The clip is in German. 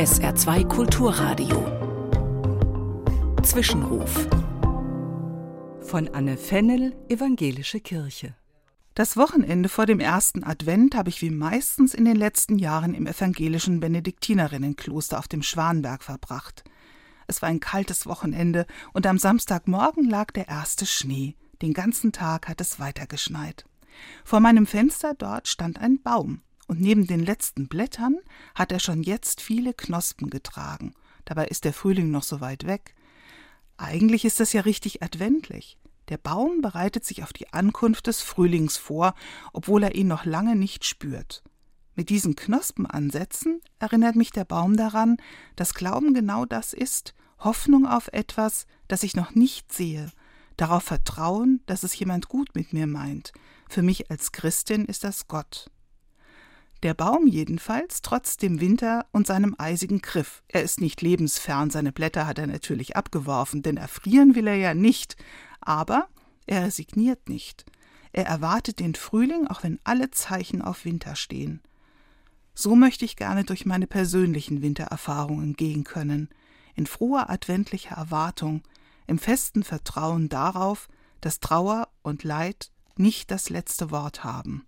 SR2 Kulturradio. Zwischenruf. Von Anne Fennel, Evangelische Kirche. Das Wochenende vor dem ersten Advent habe ich wie meistens in den letzten Jahren im evangelischen Benediktinerinnenkloster auf dem Schwanberg verbracht. Es war ein kaltes Wochenende und am Samstagmorgen lag der erste Schnee. Den ganzen Tag hat es weitergeschneit. Vor meinem Fenster dort stand ein Baum, und neben den letzten Blättern hat er schon jetzt viele Knospen getragen. Dabei ist der Frühling noch so weit weg. Eigentlich ist das ja richtig adventlich. Der Baum bereitet sich auf die Ankunft des Frühlings vor, obwohl er ihn noch lange nicht spürt. Mit diesen Knospenansätzen erinnert mich der Baum daran, dass Glauben genau das ist, Hoffnung auf etwas, das ich noch nicht sehe, darauf vertrauen, dass es jemand gut mit mir meint. Für mich als Christin ist das Gott. Der Baum jedenfalls trotz dem Winter und seinem eisigen Griff. Er ist nicht lebensfern, seine Blätter hat er natürlich abgeworfen, denn erfrieren will er ja nicht, aber er resigniert nicht. Er erwartet den Frühling, auch wenn alle Zeichen auf Winter stehen. So möchte ich gerne durch meine persönlichen Wintererfahrungen gehen können, in froher adventlicher Erwartung, im festen Vertrauen darauf, dass Trauer und Leid nicht das letzte Wort haben.